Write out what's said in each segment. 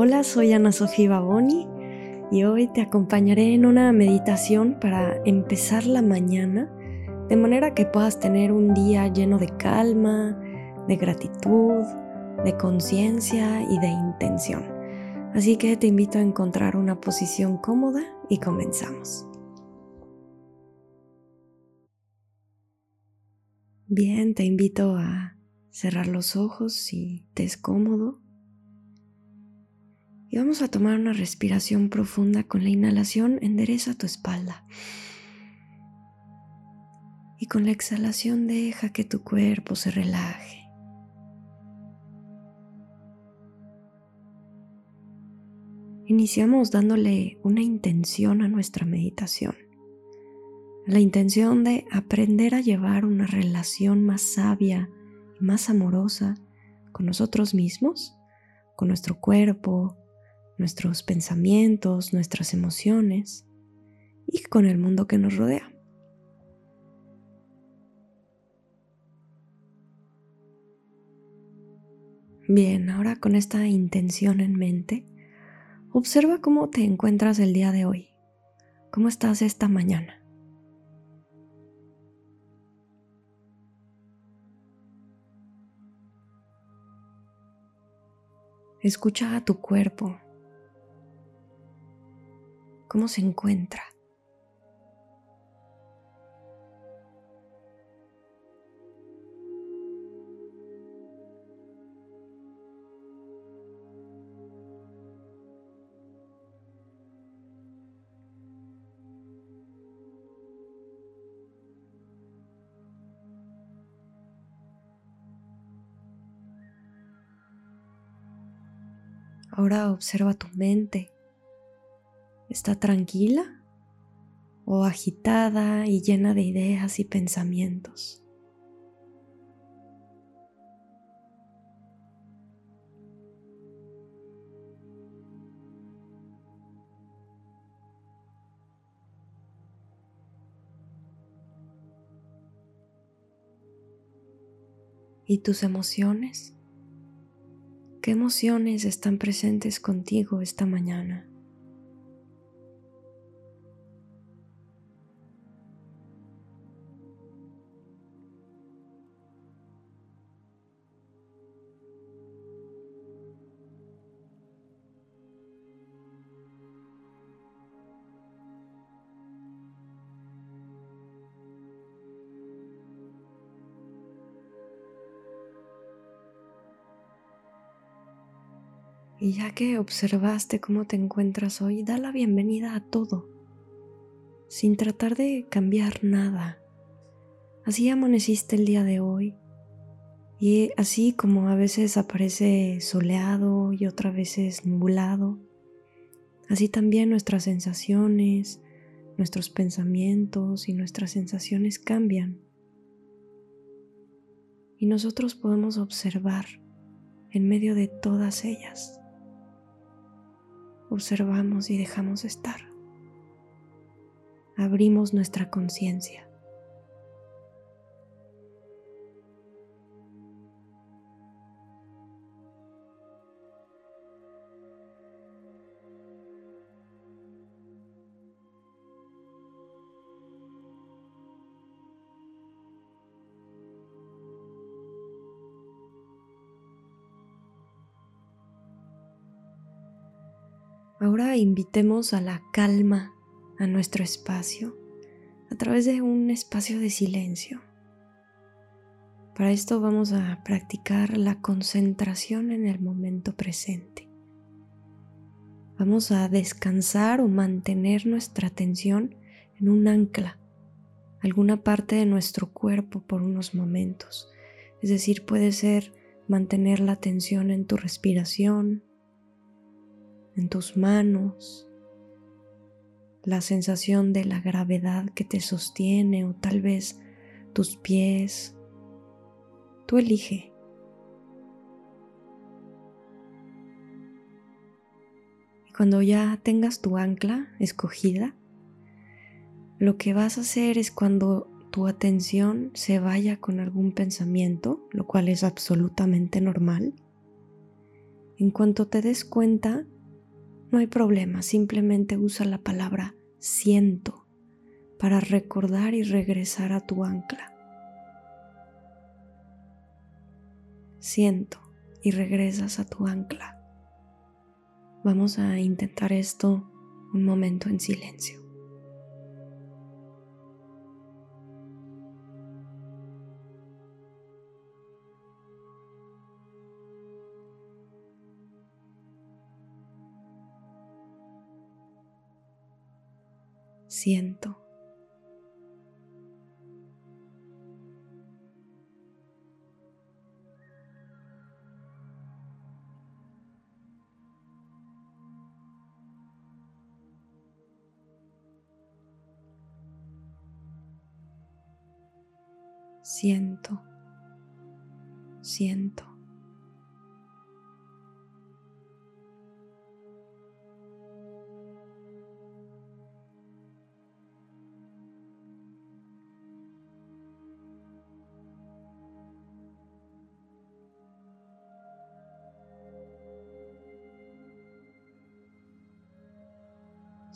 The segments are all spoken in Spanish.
Hola, soy Ana Sofía Baboni y hoy te acompañaré en una meditación para empezar la mañana de manera que puedas tener un día lleno de calma, de gratitud, de conciencia y de intención. Así que te invito a encontrar una posición cómoda y comenzamos. Bien, te invito a cerrar los ojos si te es cómodo y vamos a tomar una respiración profunda con la inhalación, endereza tu espalda. Y con la exhalación deja que tu cuerpo se relaje. Iniciamos dándole una intención a nuestra meditación. La intención de aprender a llevar una relación más sabia y más amorosa con nosotros mismos, con nuestro cuerpo, nuestros pensamientos, nuestras emociones y con el mundo que nos rodea. Bien, ahora con esta intención en mente, observa cómo te encuentras el día de hoy, cómo estás esta mañana. Escucha a tu cuerpo cómo se encuentra. Ahora observa tu mente. ¿Está tranquila o agitada y llena de ideas y pensamientos? ¿Y tus emociones? ¿Qué emociones están presentes contigo esta mañana? Y ya que observaste cómo te encuentras hoy, da la bienvenida a todo, sin tratar de cambiar nada. Así amaneciste el día de hoy. Y así como a veces aparece soleado y otras veces nublado, así también nuestras sensaciones, nuestros pensamientos y nuestras sensaciones cambian. Y nosotros podemos observar en medio de todas ellas observamos y dejamos estar. Abrimos nuestra conciencia. Ahora invitemos a la calma a nuestro espacio a través de un espacio de silencio. Para esto vamos a practicar la concentración en el momento presente. Vamos a descansar o mantener nuestra atención en un ancla, alguna parte de nuestro cuerpo por unos momentos. Es decir, puede ser mantener la atención en tu respiración, en tus manos, la sensación de la gravedad que te sostiene o tal vez tus pies. Tú elige. Cuando ya tengas tu ancla escogida, lo que vas a hacer es cuando tu atención se vaya con algún pensamiento, lo cual es absolutamente normal, En cuanto te des cuenta, no hay problema, simplemente usa la palabra siento para recordar y regresar a tu ancla. Siento y regresas a tu ancla. Vamos a intentar esto un momento en silencio. Siento. siento, siento.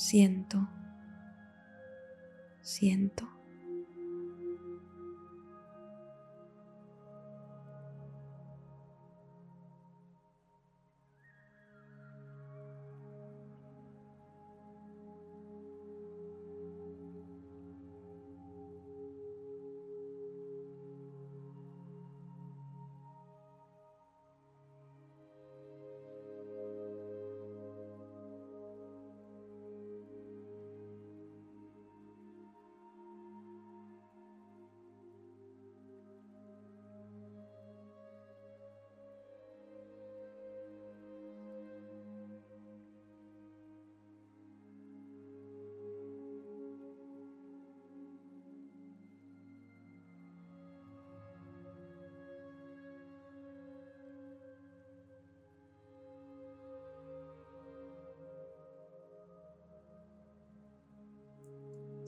Siento, siento.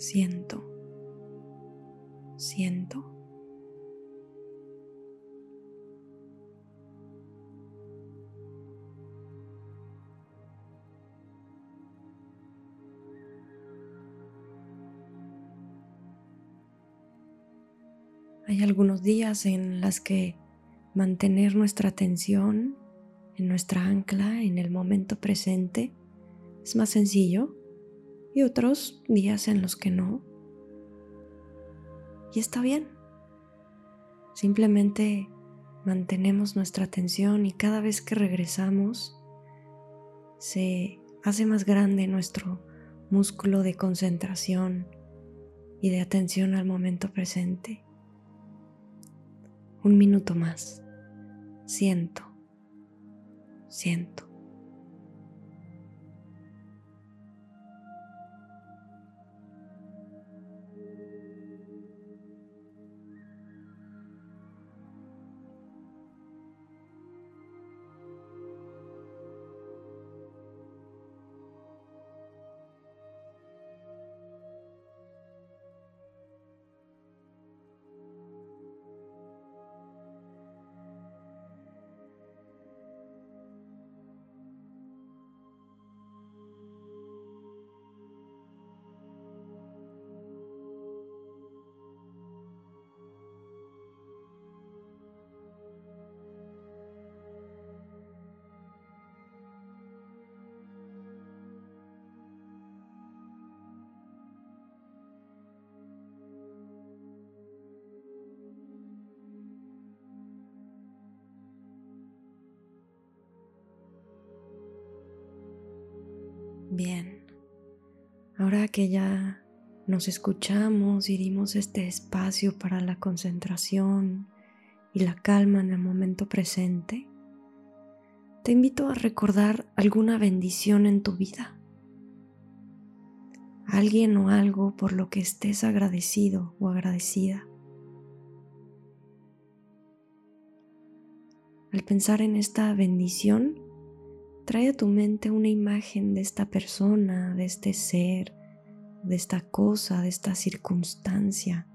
Siento, siento. Hay algunos días en las que mantener nuestra atención en nuestra ancla en el momento presente es más sencillo y otros días en los que no. Y está bien. Simplemente mantenemos nuestra atención y cada vez que regresamos se hace más grande nuestro músculo de concentración y de atención al momento presente. Un minuto más. Siento, siento. Bien, ahora que ya nos escuchamos y dimos este espacio para la concentración y la calma en el momento presente, te invito a recordar alguna bendición en tu vida, alguien o algo por lo que estés agradecido o agradecida. Al pensar en esta bendición, Trae a tu mente una imagen de esta persona, de este ser, de esta cosa, de esta circunstancia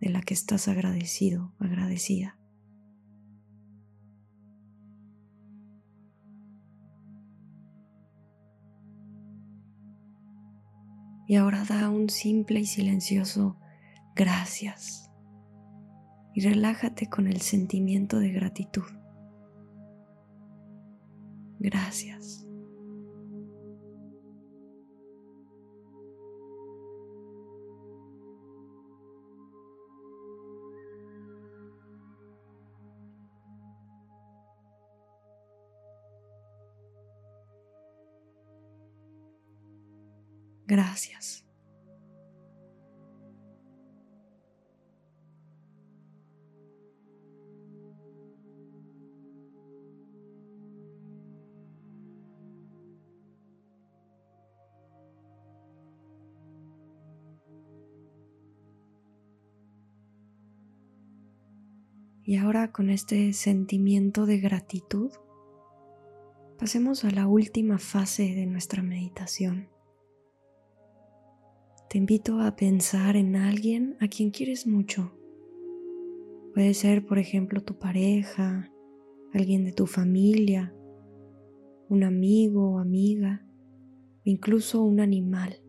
de la que estás agradecido, agradecida. Y ahora da un simple y silencioso gracias. Y relájate con el sentimiento de gratitud. Gracias. Gracias. Y ahora con este sentimiento de gratitud, pasemos a la última fase de nuestra meditación. Te invito a pensar en alguien a quien quieres mucho. Puede ser, por ejemplo, tu pareja, alguien de tu familia, un amigo o amiga, incluso un animal,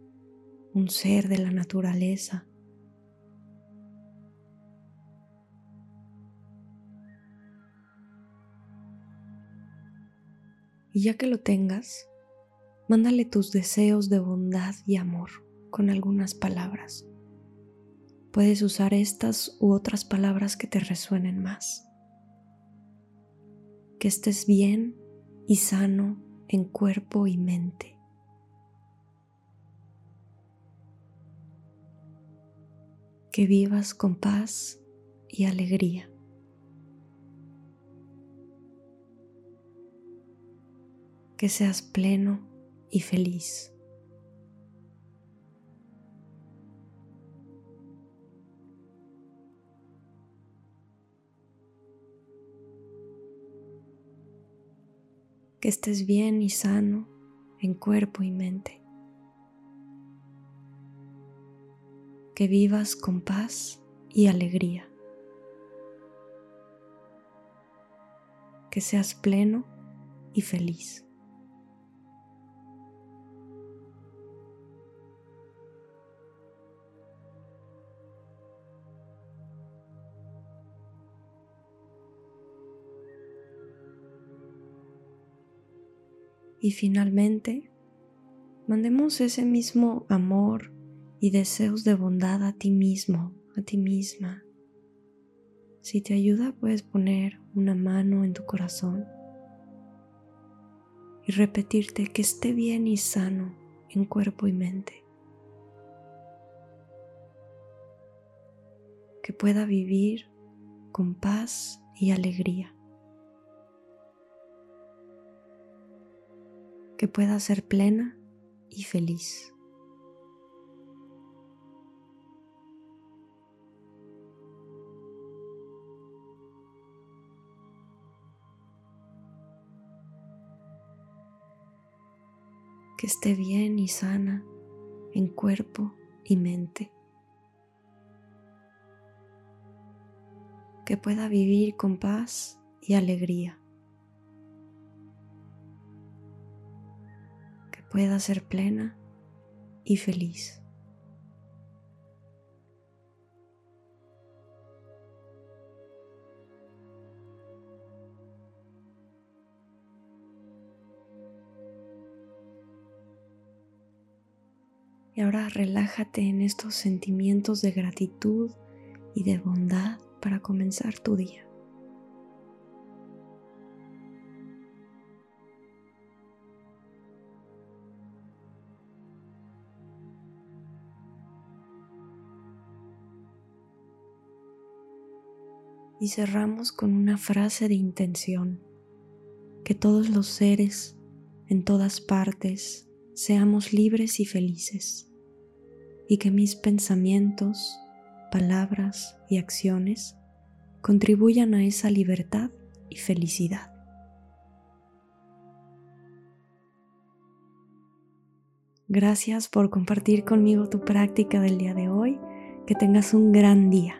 un ser de la naturaleza. Y ya que lo tengas, mándale tus deseos de bondad y amor con algunas palabras. Puedes usar estas u otras palabras que te resuenen más. Que estés bien y sano en cuerpo y mente. Que vivas con paz y alegría. Que seas pleno y feliz. que estés bien y sano en cuerpo y mente. Que vivas con paz y alegría. Que seas pleno y feliz. Y finalmente, mandemos ese mismo amor y deseos de bondad a ti mismo, a ti misma. Si te ayuda, puedes poner una mano en tu corazón y repetirte que esté bien y sano en cuerpo y mente. Que pueda vivir con paz y alegría. Que pueda ser plena y feliz. que esté bien y sana en cuerpo y mente. Que pueda vivir con paz y alegría. Pueda ser plena y feliz. Y ahora relájate en estos sentimientos de gratitud y de bondad para comenzar tu día. Y cerramos con una frase de intención, que todos los seres en todas partes seamos libres y felices, y que mis pensamientos, palabras y acciones contribuyan a esa libertad y felicidad. Gracias por compartir conmigo tu práctica del día de hoy. Que tengas un gran día.